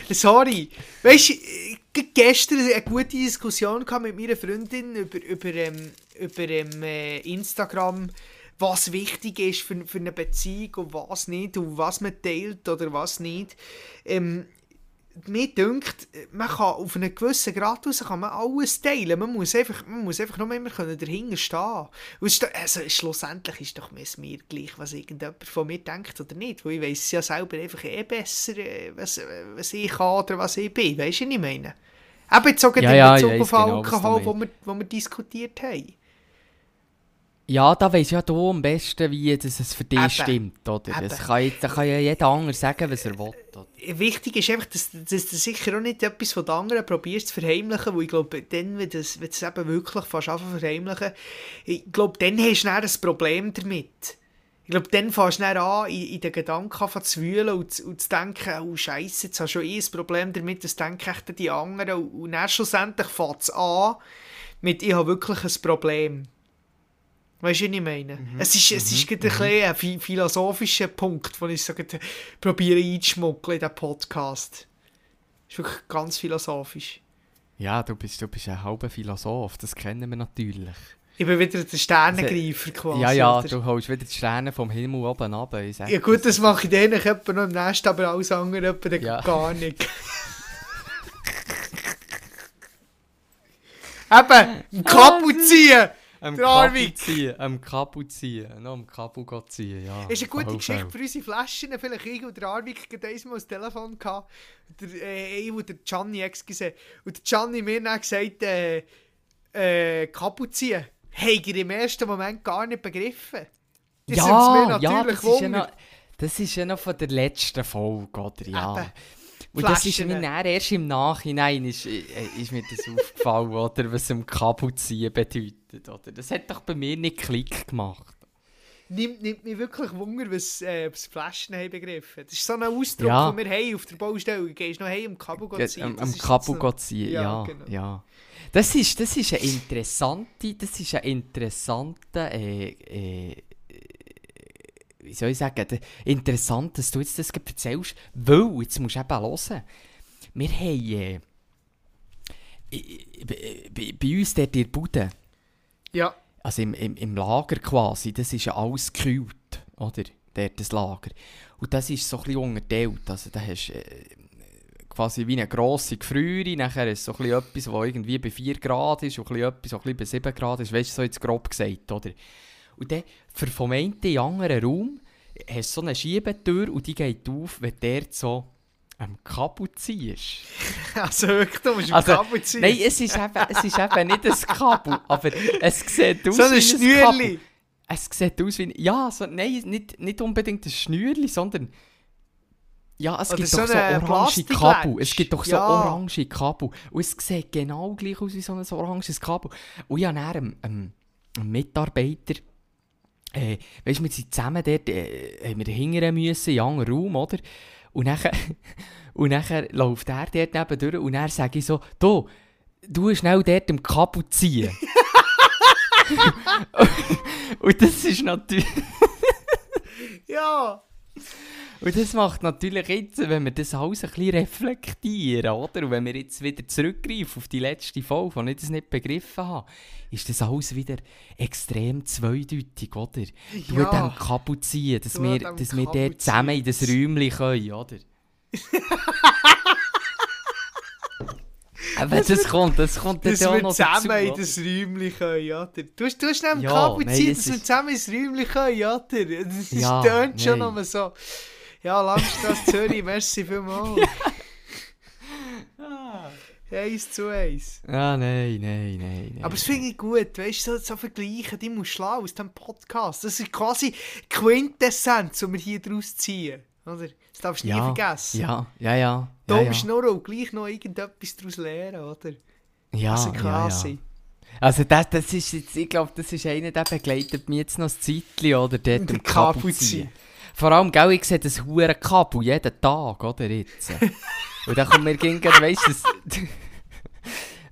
Sorry. Weißt du, gestern eine gute Diskussion mit meiner Freundin über, über, ähm, über ähm, äh, Instagram, was wichtig ist für, für eine Beziehung und was nicht und was man teilt oder was nicht. Ähm, mir dünkt, man kann auf einen gewissen Grad raus kann man alles teilen. Man muss einfach, man muss einfach noch immer können dahinter stehen doch- also, schlussendlich ist doch mir gleich, was irgendjemand von mir denkt oder nicht. Weil ich weiss ja selber einfach eh besser, äh, was, was ich kann oder was ich bin. Weißt du, was ich meine? Eben jetzt auch Ja, in ja, Bezug weiss auf genau, Alkohol, wo meinst. wir, wo wir diskutiert haben. Ja, da weiss ja du am besten, wie das es für dich Eben. stimmt, oder? Eben. Das kann, da kann ja jeder andere sagen, was er will, oder? Wichtig ist einfach, dass, dass du sicher auch nicht etwas von den anderen probierst zu verheimlichen, weil ich glaube, dann, wenn du es eben wirklich fast anfangen verheimlichen, ich glaube, dann hast du dann ein Problem damit. Ich glaube, dann fängst du dann an, in, in den Gedanken zu wühlen und, zu- und zu denken, oh Scheiße, jetzt hast du schon eh ein Problem damit, das denken echt die anderen. Und, und dann schlussendlich fängt es an mit, ich habe wirklich ein Problem. Weißt du, was ich meine? Es ist, es ist gerade ein, bisschen ein phi- philosophischer Punkt, den ich so probiere einzuschmuggeln in diesen Podcast. ist wirklich ganz philosophisch. Ja, du bist, du bist ein halber Philosoph, das kennen wir natürlich. Ich bin wieder der Sternengreifer quasi. ja, ja, oder? du holst wieder die Sterne vom Himmel oben sag Ja gut, das mache ich dann etwa noch im nächsten, aber alles andere etwa Ja. gar nicht. Eben, im Kapu ziehen! Am Kapu ziehen, am Kapu ziehen, noch am Kapu ziehen, ja. ist eine gute Geschichte für unsere Flaschen. Vielleicht ich und der Arvik gerade einmal das Telefon gehabt. Der, äh, ich und der Gianni, excuse. Und der Gianni mir dann gesagt, äh, äh, Kapu ziehen. Hey, ich im ersten Moment gar nicht begriffen. Das Ja, ja, das ist ja, noch, das ist ja noch von der letzten Folge, oder? Ja. Eben. Und das ist Flaschen. mir dann erst im Nachhinein ist, äh, ist mir das aufgefallen, oder, was am Kabel ziehen bedeutet. Oder? Das hat doch bei mir nicht Klick gemacht. Nimmt, nimmt mich wirklich Wunder, was äh, was Flaschen haben begriffen. Das ist so ein Ausdruck, Ja. den wir haben auf der Baustelle. Du gehst noch hey, am Kabel Ja, ziehen. am Das am Kabel noch- ziehen, Ja, ja. genau. ja. Das, ist, das ist eine interessante, das ist ein interessanter, äh, äh, wie soll ich sagen, interessant, dass du jetzt das erzählst, weil, jetzt musst du eben hören, wir haben, äh, bei, bei uns dort in der Bude, Ja, also im, im, im Lager quasi, das ist ja alles gekühlt, oder? Dort das Lager. Und das ist so ein bisschen unterteilt. Also da hast äh, quasi wie eine grosse Gefriere, nachher ist so ein etwas, das irgendwie bei 4 Grad ist und ein etwas, was ein bei 7 Grad ist, weißt du, so jetzt grob gesagt, oder? Und dann, für vom einen in anderen Raum, hast du so eine Schiebetür und die geht auf, wenn der so am Kabel ziehst. also wirklich, du musst am Also, Kabel ziehen. Nein, es ist eben, es ist eben nicht ein Kabel, aber es sieht aus so ein wie ein Kabel. Schnürli. Es sieht aus wie Ja, so, nein, nicht, nicht unbedingt ein Schnürli, sondern. Ja, es Oder gibt so doch so orange. Kabel. Es gibt doch so Ja. orange Kabel. Und es sieht genau gleich aus wie so ein oranges Kabel. Und ich habe einem, einem, einem Mitarbeiter. Äh, weißt du, wir sind zusammen dort, äh, haben wir hingern müssen, in einen anderen Raum, oder? Und nachher, und nachher läuft er dort neben durch und dann sage ich so, du, du schnell dort im Kabel ziehen. und das ist natürlich... Ja. Und das macht natürlich jetzt, wenn wir das alles ein bisschen reflektieren, oder? Und wenn wir jetzt wieder zurückgreifen auf die letzte Folge, wo ich das nicht begriffen habe, ist das alles wieder extrem zweideutig, oder? Du Ja. dem Kabel ziehen, dass wir, dass wir dort zusammen in das. Räumchen können, oder? Aber das kommt, das kommt dann auch wir noch zusammen dazu, in das Räumchen können, oder? Du hast, du hast neben Ja, Kabel nein, ziehen, das dass wir zusammen ins Räumchen können, oder? Das Ja, tönt schon nochmal so. Ja, Langstrasse Zürich, merci vielmals. Eins zu eins. Ah, nein, nein, nein. Aber das finde ich gut, weißt du, so, so vergleichen, die musst du schlagen aus diesem Podcast. Das ist quasi Quintessenz, die wir hier daraus ziehen. Oder? Das darfst du nie ja, vergessen. Ja, ja, ja. Da ja, ja. du nur auch gleich noch irgendetwas daraus lernen, oder? ja, Also ja, quasi. ja. Also das, das ist jetzt, ich glaube, das ist einer, der begleitet mich jetzt noch ein Zeitchen, oder? Dort Der ziehen. Vor allem, gell, ich sehe das hure Kabel jeden Tag, oder jetzt? Und dann kommt mir gegen, weißt du,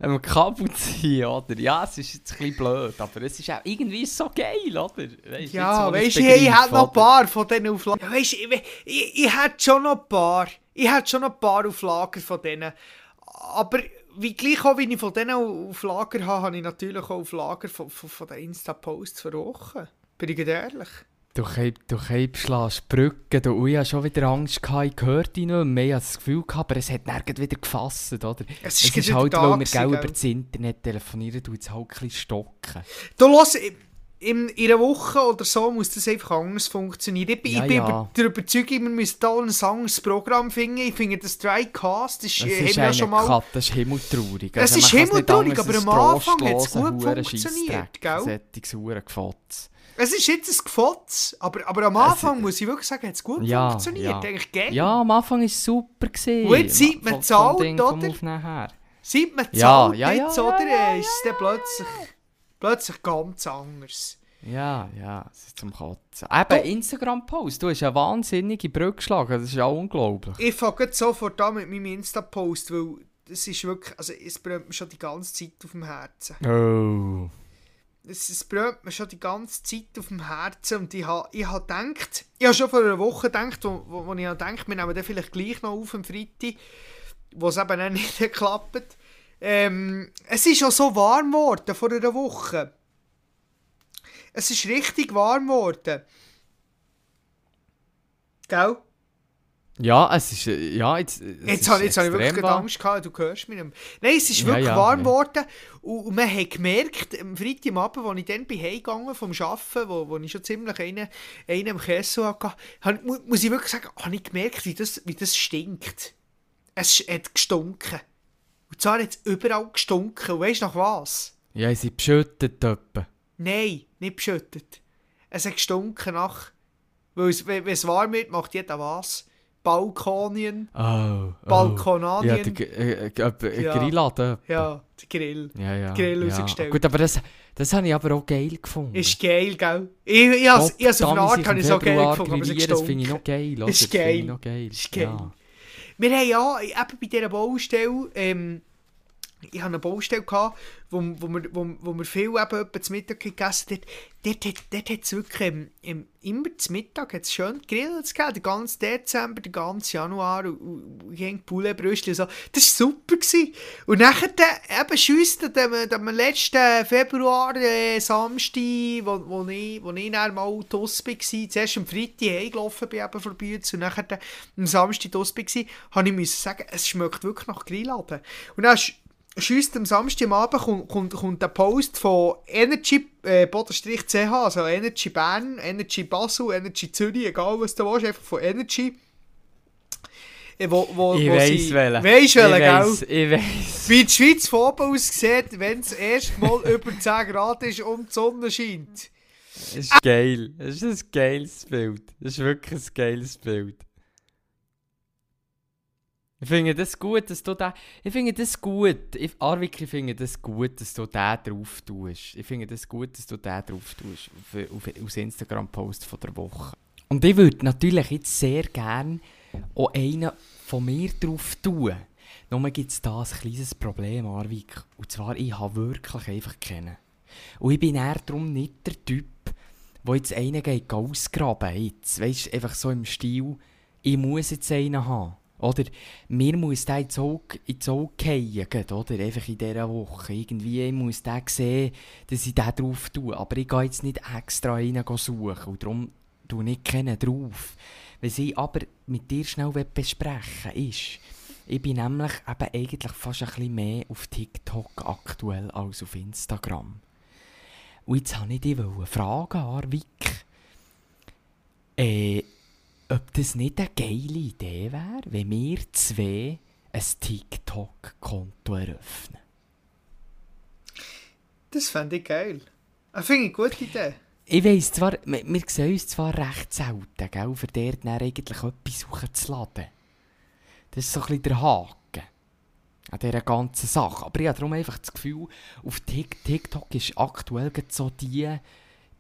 Am Kabel ziehen, oder? Ja, es ist jetzt ein bisschen blöd, aber es ist auch irgendwie so geil, oder? Weißt, Ja, weißt du, ich, ich hätte noch ein paar von diesen Auflagen. Ja, weißt, ich, ich, ich hätte schon noch ein paar. Ich hätte schon noch ein paar Auflagen von denen. Aber wie gleich auch, wie ich von denen Auflagen habe, habe ich natürlich auch Auflagen von, von, von den Insta-Posts für Wochen. Bin ich ehrlich? Du Keibschlägst Brücken, du, ich hatte schon wieder Angst, gehabt, ich hörte dich nicht mehr, ich hatte das Gefühl, gehabt, aber es hat gleich wieder gefasst, oder? Es Es ist ist gerade halt, weil wir gell, über das Internet telefonieren, du jetzt halt ein bisschen stocken. Du los, in, in einer Woche oder so muss das einfach anders funktionieren. Ich, bin- Ja, ich bin ja. der Überzeugung, wir müssen da ein anderes Programm finden. Ich finde, das Drycast ist, Das äh, ist ja schon mal... Kat, das ist himmeltraurig. Es ist man kann's nicht himmeltraurig, aber am Anfang hat's trostloser gut funktioniert, gell? Sättiges Hurengefotz. Es ist jetzt ein Gefotz, aber, aber am Anfang muss ich wirklich sagen, hat es gut Ja, funktioniert. ja. Eigentlich geil. Ja, am Anfang war es super. Gewesen. Und jetzt sieht man zu alt, oder? Seit man Ja, zahlt ja, ja, jetzt, ja, oder, ja, ist es dann plötzlich, plötzlich ganz anders. Ja, ja, es ist zum Kotzen. Eben, Instagram-Post, du hast eine wahnsinnige Brücke geschlagen, das ist ja unglaublich. Ich fange sofort an mit meinem Insta-Post, weil das ist wirklich, also es brennt mir schon die ganze Zeit auf dem Herzen. Oh. Es, brennt mir schon die ganze Zeit auf dem Herzen und ich habe ich ha gedacht, ich habe schon vor einer Woche gedacht, wo, wo, wo ich habe gedacht, wir nehmen den vielleicht gleich noch auf am Freitag, wo es eben dann nicht geklappt ähm, Es ist schon so warm geworden vor einer Woche. Es ist richtig warm geworden. Gell? Ja, es ist, äh, ja, jetzt, es Jetzt ist habe jetzt hab ich wirklich warm. Angst gehabt, du hörst mich nicht mehr. Nein, es ist wirklich ja, warm ja. geworden und, und man hat gemerkt, am Freitagabend, als ich dann bin heimgegangen vom Arbeiten, wo, wo ich schon ziemlich einen, einen im Kessel hatte, hab, mu- muss ich wirklich sagen, habe ich gemerkt, wie das, wie das stinkt. Es hat gestunken. Und zwar hat es überall gestunken. Und weißt du nach was? Ja, sie beschüttet etwa. Nein, nicht beschüttet. Es hat gestunken nach... Weil es, wenn es warm wird, macht jeder was. Balkonien, Oh. oh. Balkonanien. Ja, G- äh, äh, äh, Ja. Grilladen. Ja, der Grill. ja, ja. Grill ja. rausgestellt. Gut, aber das, das habe ich aber auch geil gefunden. Ist geil, gell? Ich, ich, has- ich, has auf eine Art im ich so geil Februar gefunden, aber es grillieren, Das finde ich noch geil? Ist geil. noch geil. Ist geil. Ja. Wir haben ja, eben bei dieser Baustelle, ähm, ich hatte eine Baustelle, gehabt, wo, wo, wir, wo, wo wir viel eben zum Mittag gegessen haben. Dort, hat es wirklich ähm, ähm, immer zum Mittag schön gegrillt den ganzen Dezember, den ganzen Januar und, und, und gegen Pouletbrüste und so. Das war super. Gewesen. Und nachher dann, eben schüsst am, am letzten Februar, äh, Samstag, wo, wo, ich, wo ich dann mal draus war, zuerst am Freitag heimgelaufen bin eben Bütz und nachher dann am Samstag draus war, habe ich sagen, es schmeckt wirklich nach Grilladen. Und dann sch- schiesst am Samstag am Abend kommt, kommt, kommt der Post von Energy äh, CH, also Energy Bern, Energy Basel, Energy Zürich, egal was du willst, einfach von Energy. Äh, Wo, wo, Ich wo weiss welchen. Weisst welchen, gell? ich weiss. Wie die Schweiz von oben aus sieht, wenn es erstmal über 10 Grad ist und die Sonne scheint. Das ist geil. Das ist ein geiles Bild. Das ist wirklich ein geiles Bild. Ich finde das gut, dass du da. Ich finde das gut. Ich, Arvik, ich finde das gut, dass du da drauf tust. Ich finde das gut, dass du da drauf tust. Auf, auf, aus Instagram-Post von der Woche. Und ich würde natürlich jetzt sehr gerne auch einen von mir drauf tun. Nur gibt es da ein kleines Problem, Arvik. Und zwar, ich habe wirklich einfach kennen. Und ich bin eher darum nicht der Typ, der jetzt einen geht ausgraben jetzt. Weißt du, einfach so im Stil, ich muss jetzt einen haben. Oder mir muss der ins Auge, ins Auge fallen, oder? Einfach in dieser Woche. Irgendwie ich muss der sehen, dass ich den drauf tue. Aber ich gehe jetzt nicht extra einen suchen. Und darum tue ich keinen drauf. Was ich aber mit dir schnell besprechen will, ist, ich bin nämlich eben eigentlich fast ein bisschen mehr auf TikTok aktuell als auf Instagram. Und jetzt wollte ich dich fragen, Arvik, äh, ob das nicht eine geile Idee wäre, wenn wir zwei ein TikTok-Konto eröffnen. Das fände ich geil. Das finde ich eine gute Idee. Ich weiss zwar, wir, wir sehen uns zwar recht selten, gell, für dort dann eigentlich etwas suchen zu laden. Das ist so ein bisschen der Haken an dieser ganzen Sache. Aber ich habe darum einfach das Gefühl, auf TikTok ist aktuell so die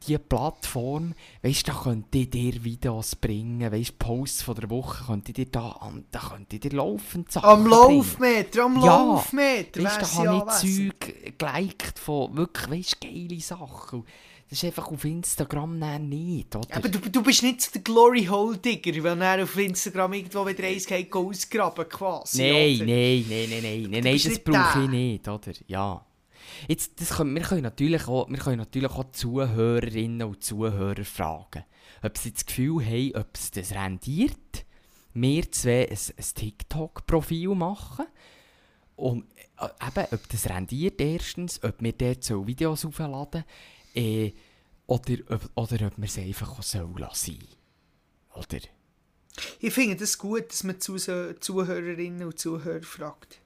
die Plattform, weißt da könnt ihr dir Videos bringen, weißt Posts von der Woche könnt ihr dir da an, da könnt ihr dir laufend Sachen Am Laufmeter, am ja, Laufmeter, weißt, da habe ich Zeug geliked von wirklich, weißt geile Sachen. Das ist einfach auf Instagram nicht, oder? Aber du, du bist nicht der Glory Hole Digger, weil er auf Instagram irgendwo eins geht ausgraben quasi. Nein, nein, nein, nein, nein, nein, nein, das brauche ich nicht, oder? Ja. Jetzt, das können, wir, können natürlich auch, wir können natürlich auch Zuhörerinnen und Zuhörer fragen, ob sie das Gefühl haben, ob es das rendiert, wir zwei ein, ein TikTok-Profil machen und äh, eben, ob das rendiert erstens, ob wir dort so Videos aufladen äh, oder, ob, oder ob wir es einfach so lassen Oder? Ich finde es das gut, dass man Zuhörerinnen und Zuhörer fragt.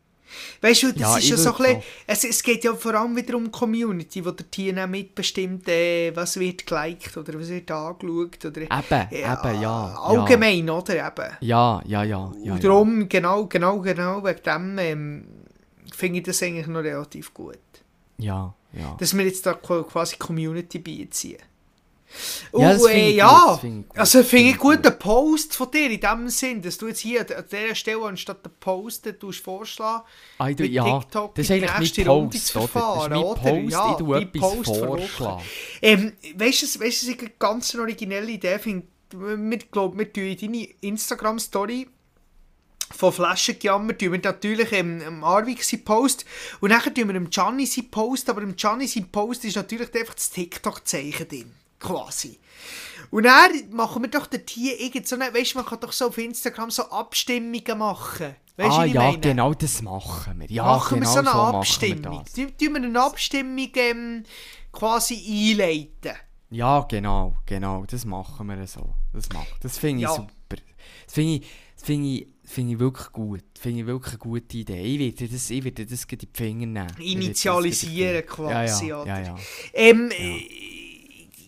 Weißt du, das ja, ist ja so ein bisschen, es, es geht ja vor allem wieder um die Community, wo der Tier mitbestimmt, äh, was wird geliked oder was wird angeschaut. Oder, eben, ja, eben, ja. Allgemein, ja. oder? Eben. Ja, ja, ja. ja Und darum, ja. genau, genau, genau, wegen dem ähm, finde ich das eigentlich noch relativ gut. Ja, ja. Dass wir jetzt da quasi Community beiziehen. Ja, oh, äh, ja. Find also finde ich gut den Post von dir in dem Sinn, dass du jetzt hier an dieser Stelle anstatt den Post tust vorschlagen, ah, du, ja, TikTok das ist eigentlich mein Runde Post, zu verfahren, oder? Das ist mein Post, ja, ich tue etwas Post vorschlagen. Ähm, weißt du, weißt du, eine ganz originelle Idee finde wir, glaub, wir tun deine Instagram-Story von Flaschengejammer tun wir natürlich im, im Arvik seinen Post und dann tun wir im Gianni seinen Post, aber im Gianni seinen Post ist natürlich einfach das TikTok-Zeichen drin quasi. Und dann machen wir doch dort hier irgend so eine, weißt du, man kann doch so auf Instagram so Abstimmungen machen. Weißt ah, ja, meine? genau das machen wir. Ja, machen genau wir so eine so Abstimmung. Wir tun wir eine Abstimmung ähm, quasi einleiten. Ja, genau, genau, das machen wir so. Das, das finde ich ja. super. Das finde ich, find ich, find ich wirklich gut. Finde ich wirklich eine gute Idee. Ich werde das, ich werde das in die Finger nehmen. Initialisieren quasi, ja, ja. Ja, ja. Ähm, ja.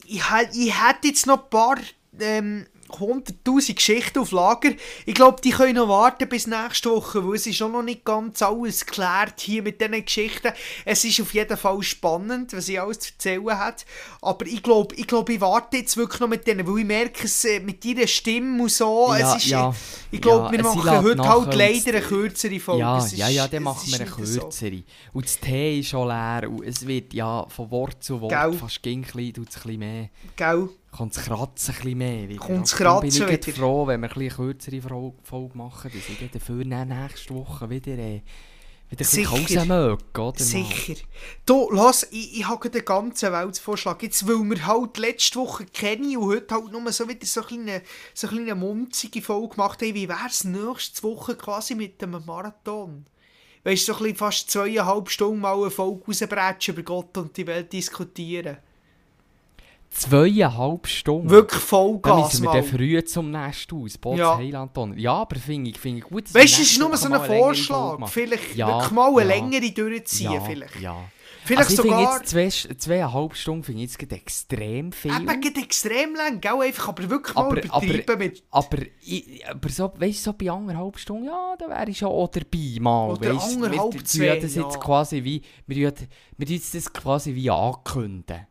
Ich, ich hätte jetzt noch ein paar ähm, 100'000 Geschichten auf Lager. Ich glaube, die können noch warten bis nächste Woche, weil es ist noch nicht ganz alles geklärt hier mit diesen Geschichten. Es ist auf jeden Fall spannend, was ich alles zu erzählen hat. Aber ich glaube, ich, glaub, ich warte jetzt wirklich noch mit denen, weil ich merke es äh, mit ihrer Stimme und so. Ja, ist, ja, ich glaube, ja, wir machen heute halt leider eine kürzere Folge. Ja, ja, ja, dann machen wir eine kürzere. So. Und das Tee ist schon leer und es wird ja von Wort zu Wort Gell. fast ein bisschen mehr. Gell kommt es kratzen ein mehr wieder. Kommt es kratzen bin ich froh, wenn wir ein bisschen kürzere Folge machen, dass ich dafür nächste Woche wieder, äh, wieder ein bisschen möge, oder? Sicher. Du, lass, ich, ich habe den ganzen Weltvorschlag. Jetzt, weil wir halt letzte Woche kennen und heute halt nur so wieder so eine kleine, so eine kleine munzige Folge gemacht haben, wie wäre es nächste Woche quasi mit einem Marathon? Weißt du, so ein bisschen fast zweieinhalb Stunden mal eine Folge rausbrechen über Gott und die Welt diskutieren zweieinhalb Stunden. Wirklich Vollgas. Dann müssen wir dann früh zum Nest aus, Bots ja. Heilandton. Ja, aber finde ich, find ich gut. Weißt du, es ist nur so ein Vorschlag. Vielleicht ja, wirklich mal eine ja. längere durchziehen. Ja, vielleicht. Ja. Vielleicht also sogar... jetzt zwei, zweieinhalb Stunden finde ich jetzt extrem viel. Eben, geht extrem lang, gell? Einfach, aber wirklich mal aber, übertreiben aber, mit... Aber, ich, aber so, weißt du, so bei anderthalb Stunden, ja, da wäre ich schon auch dabei mal. Oder weißt, anderthalb, wir, zwei, das jetzt quasi wie... Wir, wir, wir das quasi wie ankündigen.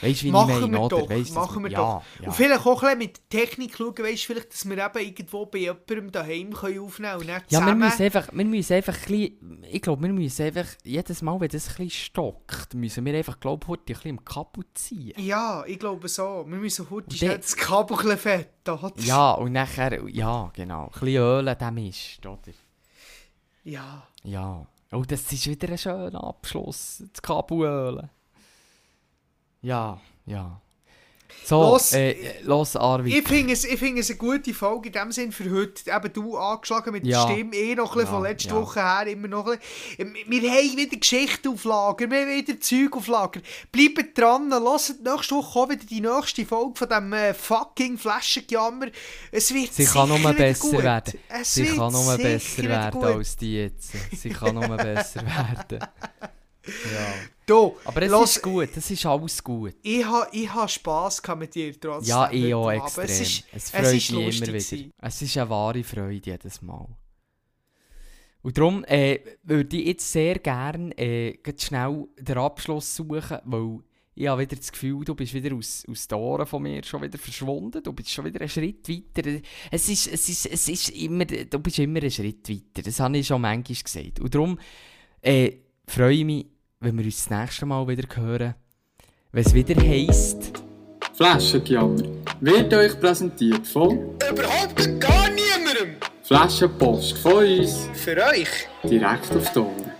Weißt du, wie Machen ich meine, wir doch, Weißt machen wir ja, doch. Ja. Und vielleicht auch ein mit Technik schauen, weißt du, vielleicht, dass wir eben irgendwo bei jemandem daheim können aufnehmen können und nicht Ja, wir müssen einfach, wir müssen einfach ein bisschen, ich glaube, wir müssen einfach, jedes Mal, wenn das ein bisschen stockt, müssen wir einfach, glaube ich, heute ein bisschen im Kabel ziehen. Ja, ich glaube so. Wir müssen heute schnell das Kabel ein bisschen fett. oder? Ja, und nachher, ja, genau, ein bisschen Öl dem Mist, oder? Ja. Ja. Oh, das ist wieder ein schöner Abschluss, das Kabel ölen. Ja, ja. So, Los, äh, los, Arvid. Ich finde es, ich finde es eine gute Folge in dem Sinn für heute. Eben du angeschlagen mit Ja. der Stimme, eh noch ein bisschen von Ja, letzter ja. Woche her, immer noch ein bisschen. Wir haben wieder Geschichte auf Lager, wir haben wieder Zeug auf Lager. Bleibt dran, hört nächste Woche auch wieder die nächste Folge von diesem äh, fucking Flaschengejammer. Es wird Sie kann nur besser gut. werden. Es Sie wird kann nur besser werden gut. als die jetzt. Sie kann nur besser werden. Ja. Du, Aber es los, ist gut, es ist alles gut. Ich habe ich ha Spass mit dir trotzdem. Ja, ich auch extrem. Es, ist, es es freut ist mich immer wieder. gewesen. Es ist eine wahre Freude jedes Mal. Und darum äh, würde ich jetzt sehr gerne äh, schnell den Abschluss suchen, weil ich habe wieder das Gefühl, du bist wieder aus, aus den Ohren von mir schon wieder verschwunden. Du bist schon wieder einen Schritt weiter. Es ist, es ist, es ist immer, du bist immer einen Schritt weiter. Das habe ich schon manchmal gesagt. Und darum äh, freue ich mich, wenn wir uns das nächste Mal wieder hören. Wenn es wieder heisst... Flaschengejammer wird euch präsentiert von Überhaupt gar niemandem. Flaschenpost von uns Für euch. direkt auf die Ohren.